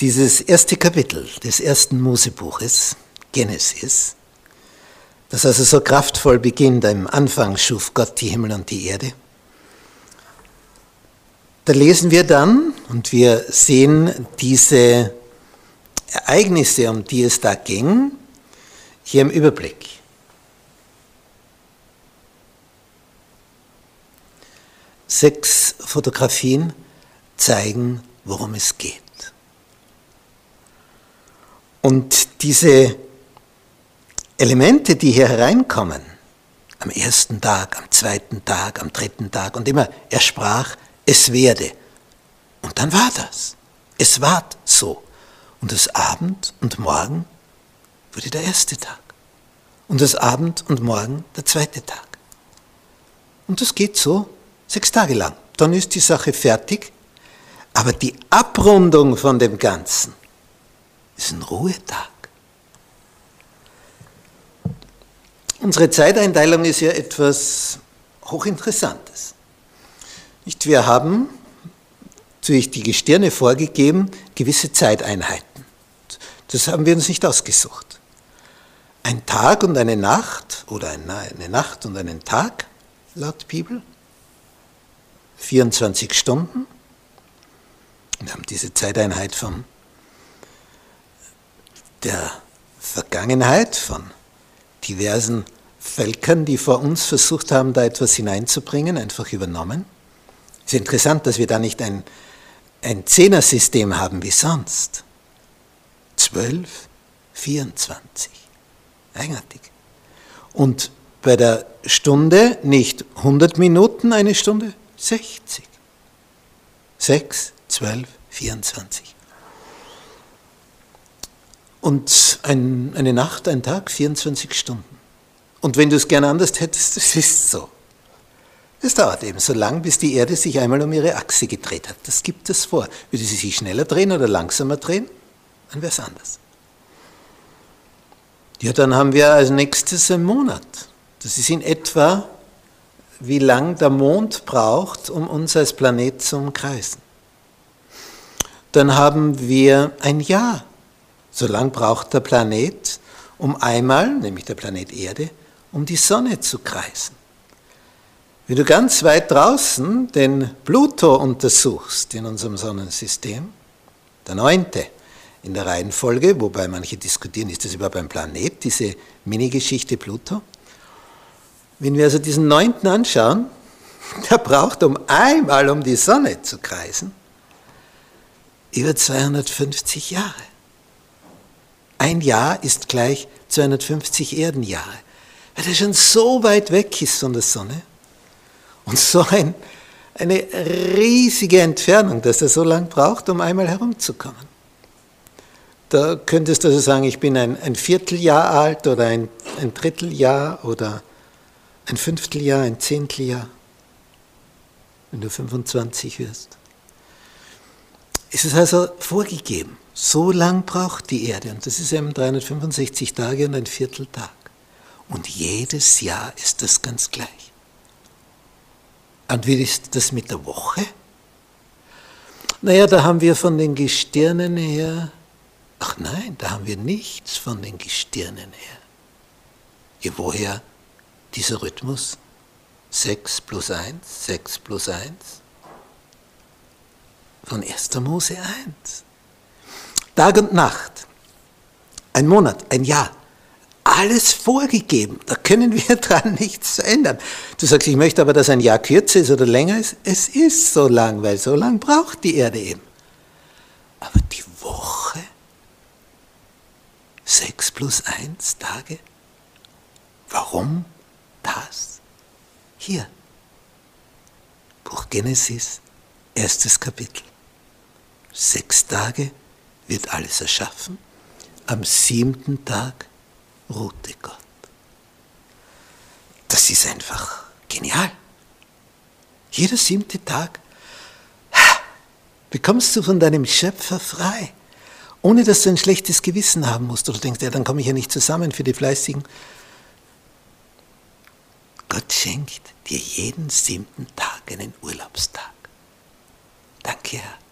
Dieses erste Kapitel des ersten Mosebuches, Genesis, das also so kraftvoll beginnt, am Anfang schuf Gott die Himmel und die Erde. Da lesen wir dann und wir sehen diese Ereignisse, um die es da ging, hier im Überblick. Sechs Fotografien zeigen, worum es geht. Und diese Elemente, die hier hereinkommen, am ersten Tag, am zweiten Tag, am dritten Tag und immer, er sprach, es werde. Und dann war das. Es ward so. Und das Abend und Morgen wurde der erste Tag. Und das Abend und Morgen der zweite Tag. Und das geht so sechs Tage lang. Dann ist die Sache fertig. Aber die Abrundung von dem Ganzen ist ein Ruhetag. Unsere Zeiteinteilung ist ja etwas Hochinteressantes. Nicht, wir haben durch die Gestirne vorgegeben gewisse Zeiteinheiten. Das haben wir uns nicht ausgesucht. Ein Tag und eine Nacht oder eine Nacht und einen Tag laut Bibel, 24 Stunden. Wir haben diese Zeiteinheit von der Vergangenheit, von diversen Völkern, die vor uns versucht haben, da etwas hineinzubringen, einfach übernommen. Es ist interessant, dass wir da nicht ein, ein Zehner-System haben wie sonst. 12, 24. Eigenartig. Und bei der Stunde nicht 100 Minuten eine Stunde, 60. 6, 12, 24. Und ein, eine Nacht, ein Tag, 24 Stunden. Und wenn du es gern anders hättest, es ist so. Es dauert eben so lang, bis die Erde sich einmal um ihre Achse gedreht hat. Das gibt es vor. Würde sie sich schneller drehen oder langsamer drehen, dann wäre es anders. Ja, dann haben wir als nächstes einen Monat. Das ist in etwa, wie lang der Mond braucht, um uns als Planet zu umkreisen. Dann haben wir ein Jahr. So lang braucht der Planet, um einmal, nämlich der Planet Erde, um die Sonne zu kreisen. Wenn du ganz weit draußen den Pluto untersuchst in unserem Sonnensystem, der neunte in der Reihenfolge, wobei manche diskutieren, ist das überhaupt ein Planet, diese Mini-Geschichte Pluto. Wenn wir also diesen neunten anschauen, der braucht, um einmal um die Sonne zu kreisen, über 250 Jahre. Ein Jahr ist gleich 250 Erdenjahre. Weil er schon so weit weg ist von der Sonne und so ein, eine riesige Entfernung, dass er so lange braucht, um einmal herumzukommen. Da könntest du also sagen, ich bin ein, ein Vierteljahr alt oder ein, ein Dritteljahr oder ein Fünfteljahr, ein Zehnteljahr, wenn du 25 wirst. Es ist also vorgegeben. So lang braucht die Erde und das ist eben 365 Tage und ein Vierteltag. Und jedes Jahr ist das ganz gleich. Und wie ist das mit der Woche? Naja, da haben wir von den Gestirnen her, ach nein, da haben wir nichts von den Gestirnen her. Ja, woher dieser Rhythmus? 6 plus 1, 6 plus 1? Von 1. Mose 1. Tag und Nacht, ein Monat, ein Jahr, alles vorgegeben. Da können wir dran nichts ändern. Du sagst, ich möchte aber, dass ein Jahr kürzer ist oder länger ist. Es ist so lang, weil so lang braucht die Erde eben. Aber die Woche, sechs plus eins Tage, warum das? Hier, Buch Genesis, erstes Kapitel. Sechs Tage wird alles erschaffen. Am siebten Tag ruhte Gott. Das ist einfach genial. Jeder siebte Tag bekommst du von deinem Schöpfer frei, ohne dass du ein schlechtes Gewissen haben musst oder denkst, ja, dann komme ich ja nicht zusammen für die Fleißigen. Gott schenkt dir jeden siebten Tag einen Urlaubstag. care.